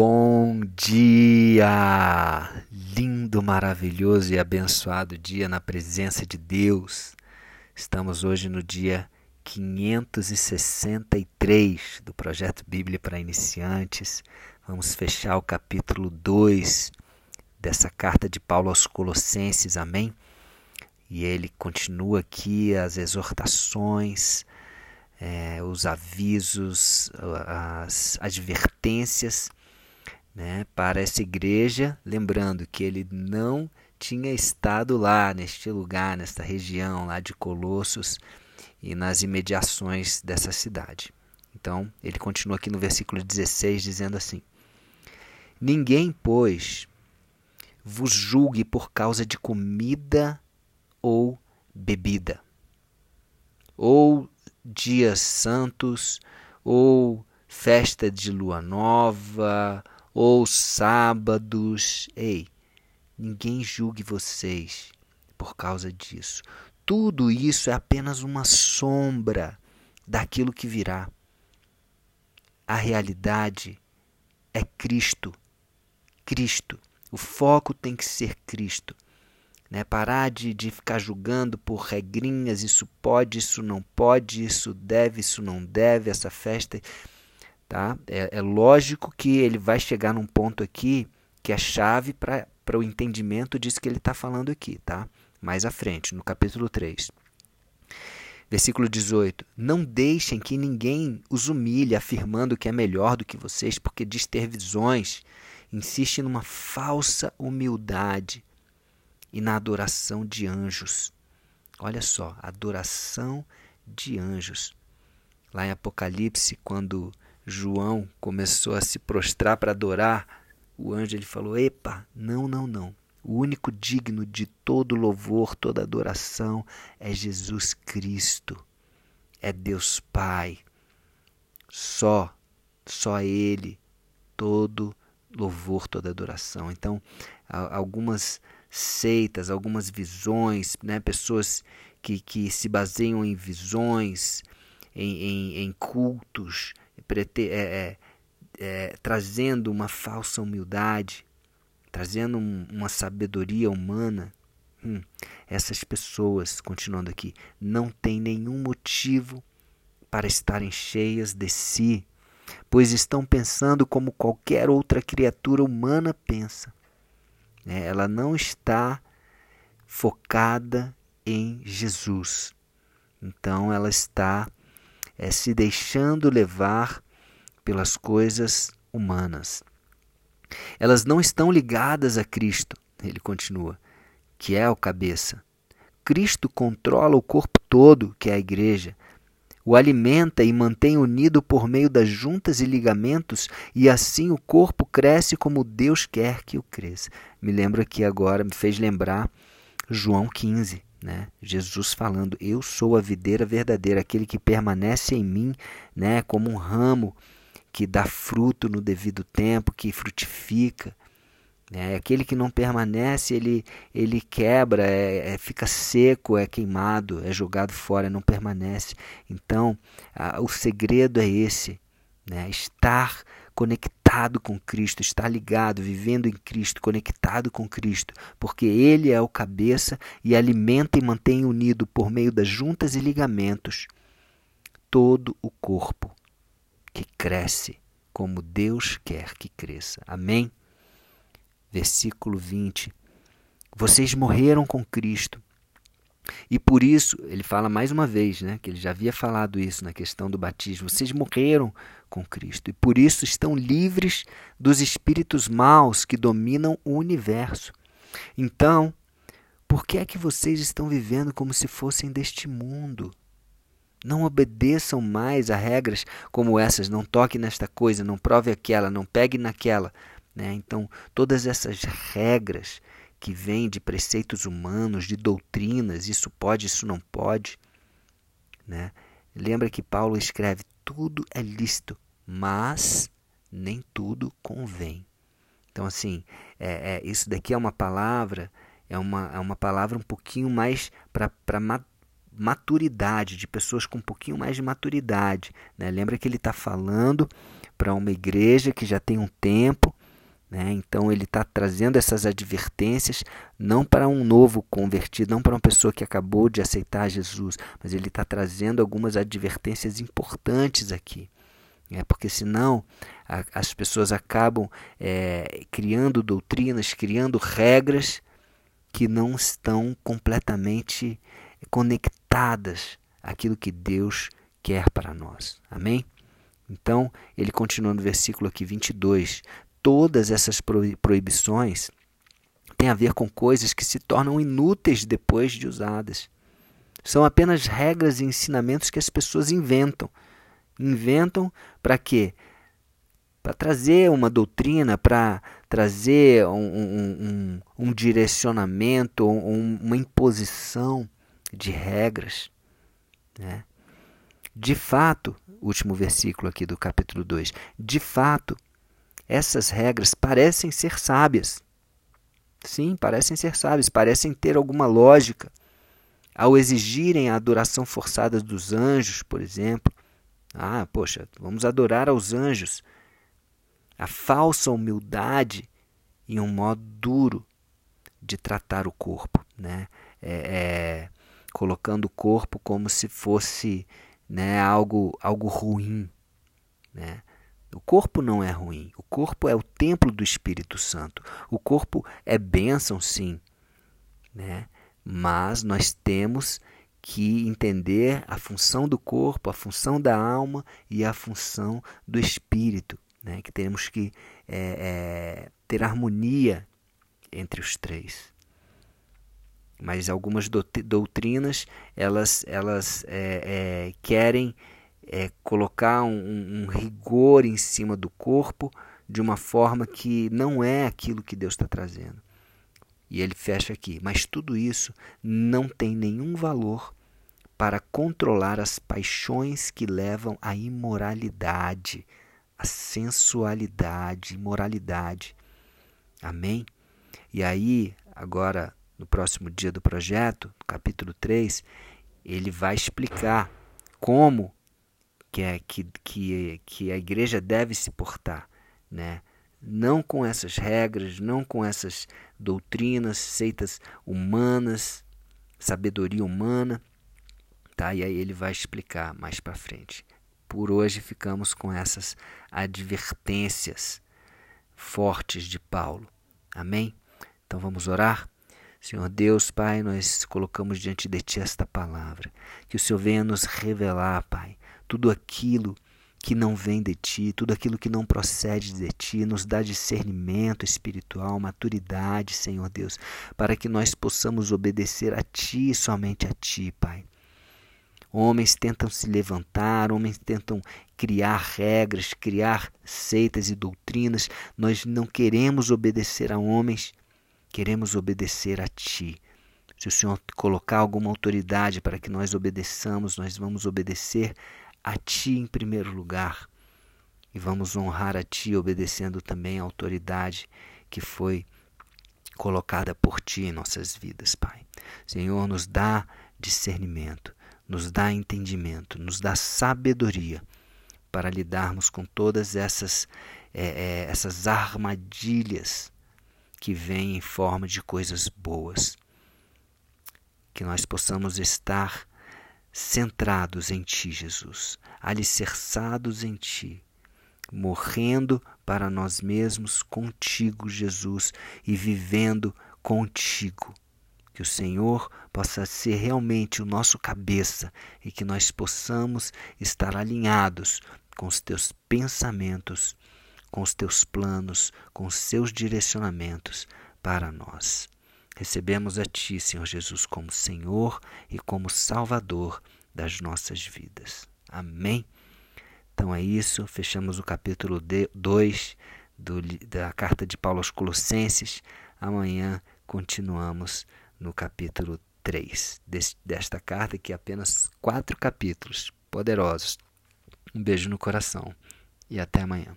Bom dia! Lindo, maravilhoso e abençoado dia na presença de Deus. Estamos hoje no dia 563 do projeto Bíblia para Iniciantes. Vamos fechar o capítulo 2 dessa carta de Paulo aos Colossenses, amém? E ele continua aqui as exortações, é, os avisos, as advertências né, para essa igreja, lembrando que ele não tinha estado lá, neste lugar, nesta região lá de Colossos e nas imediações dessa cidade. Então, ele continua aqui no versículo 16, dizendo assim: Ninguém, pois, vos julgue por causa de comida ou bebida, ou dias santos, ou festa de lua nova, ou sábados. Ei, ninguém julgue vocês por causa disso. Tudo isso é apenas uma sombra daquilo que virá. A realidade é Cristo. Cristo. O foco tem que ser Cristo. Né? Parar de, de ficar julgando por regrinhas, isso pode, isso não pode, isso deve, isso não deve, essa festa. Tá? É, é lógico que ele vai chegar num ponto aqui que é chave para o entendimento disso que ele está falando aqui, tá? mais à frente, no capítulo 3. Versículo 18: Não deixem que ninguém os humilhe, afirmando que é melhor do que vocês, porque diz ter visões. Insiste numa falsa humildade e na adoração de anjos. Olha só, adoração de anjos. Lá em Apocalipse, quando João começou a se prostrar para adorar, o anjo ele falou: "Epa, não, não, não. O único digno de todo louvor, toda adoração é Jesus Cristo. É Deus Pai. Só, só ele todo louvor, toda adoração. Então, algumas seitas, algumas visões, né, pessoas que, que se baseiam em visões, em, em, em cultos, é, é, é, trazendo uma falsa humildade, trazendo um, uma sabedoria humana, hum, essas pessoas, continuando aqui, não têm nenhum motivo para estarem cheias de si, pois estão pensando como qualquer outra criatura humana pensa. É, ela não está focada em Jesus. Então ela está é se deixando levar pelas coisas humanas. Elas não estão ligadas a Cristo, ele continua, que é o cabeça. Cristo controla o corpo todo, que é a igreja, o alimenta e mantém unido por meio das juntas e ligamentos, e assim o corpo cresce como Deus quer que o cresça. Me lembro aqui agora, me fez lembrar João 15, né? Jesus falando: Eu sou a videira verdadeira, aquele que permanece em mim, né? como um ramo que dá fruto no devido tempo, que frutifica. Né? Aquele que não permanece, ele, ele quebra, é, é, fica seco, é queimado, é jogado fora, não permanece. Então, a, o segredo é esse: né? estar conectado com Cristo, estar ligado, vivendo em Cristo, conectado com Cristo, porque Ele é o cabeça e alimenta e mantém unido por meio das juntas e ligamentos todo o corpo que cresce como Deus quer que cresça. Amém? Versículo 20. Vocês morreram com Cristo e por isso, ele fala mais uma vez, né, que ele já havia falado isso na questão do batismo. Vocês morreram com Cristo e por isso estão livres dos espíritos maus que dominam o universo. Então, por que é que vocês estão vivendo como se fossem deste mundo? Não obedeçam mais a regras como essas. Não toque nesta coisa, não prove aquela, não pegue naquela. Né? Então, todas essas regras que vem de preceitos humanos, de doutrinas, isso pode, isso não pode. Né? Lembra que Paulo escreve: tudo é lícito, mas nem tudo convém. Então, assim, é, é, isso daqui é uma palavra, é uma, é uma palavra um pouquinho mais para maturidade, de pessoas com um pouquinho mais de maturidade. Né? Lembra que ele está falando para uma igreja que já tem um tempo, né? Então ele está trazendo essas advertências não para um novo convertido, não para uma pessoa que acabou de aceitar Jesus, mas ele está trazendo algumas advertências importantes aqui. É, porque senão a, as pessoas acabam é, criando doutrinas, criando regras que não estão completamente conectadas àquilo que Deus quer para nós. Amém? Então, ele continua no versículo aqui 22. Todas essas proibições têm a ver com coisas que se tornam inúteis depois de usadas. São apenas regras e ensinamentos que as pessoas inventam. Inventam para quê? Para trazer uma doutrina, para trazer um, um, um, um direcionamento, uma imposição de regras. Né? De fato, último versículo aqui do capítulo 2, de fato, essas regras parecem ser sábias. Sim, parecem ser sábias, parecem ter alguma lógica. Ao exigirem a adoração forçada dos anjos, por exemplo, ah, poxa, vamos adorar aos anjos. A falsa humildade e um modo duro de tratar o corpo, né? É, é, colocando o corpo como se fosse né, algo, algo ruim. Né? O corpo não é ruim. O corpo é o templo do Espírito Santo. O corpo é bênção, sim. Né? Mas nós temos que entender a função do corpo, a função da alma e a função do espírito. Né? Que temos que é, é, ter harmonia entre os três mas algumas doutrinas elas, elas é, é, querem é, colocar um, um, rigor em cima do corpo de uma forma que não é aquilo que Deus está trazendo. E ele fecha aqui, mas tudo isso não tem nenhum valor para controlar as paixões que levam à imoralidade, à sensualidade, imoralidade. Amém? E aí, agora no próximo dia do projeto, capítulo 3, ele vai explicar como que, é, que, que, que a igreja deve se portar. Né? Não com essas regras, não com essas doutrinas, seitas humanas, sabedoria humana. Tá? E aí ele vai explicar mais para frente. Por hoje ficamos com essas advertências fortes de Paulo. Amém? Então vamos orar? Senhor Deus, Pai, nós colocamos diante de Ti esta palavra. Que o Senhor venha nos revelar, Pai, tudo aquilo que não vem de Ti, tudo aquilo que não procede de Ti, nos dá discernimento espiritual, maturidade, Senhor Deus, para que nós possamos obedecer a Ti somente a Ti, Pai. Homens tentam se levantar, homens tentam criar regras, criar seitas e doutrinas. Nós não queremos obedecer a homens, queremos obedecer a Ti. Se o Senhor colocar alguma autoridade para que nós obedeçamos, nós vamos obedecer a Ti em primeiro lugar. E vamos honrar a Ti obedecendo também a autoridade que foi colocada por Ti em nossas vidas, Pai. Senhor, nos dá discernimento, nos dá entendimento, nos dá sabedoria para lidarmos com todas essas, é, é, essas armadilhas que vem em forma de coisas boas. Que nós possamos estar centrados em Ti, Jesus, alicerçados em Ti, morrendo para nós mesmos contigo, Jesus, e vivendo contigo. Que o Senhor possa ser realmente o nosso cabeça e que nós possamos estar alinhados com os teus pensamentos com os teus planos, com os seus direcionamentos para nós. Recebemos a Ti, Senhor Jesus, como Senhor e como Salvador das nossas vidas. Amém? Então é isso, fechamos o capítulo 2 da carta de Paulo aos Colossenses. Amanhã continuamos no capítulo 3 desta carta, que é apenas quatro capítulos poderosos. Um beijo no coração e até amanhã.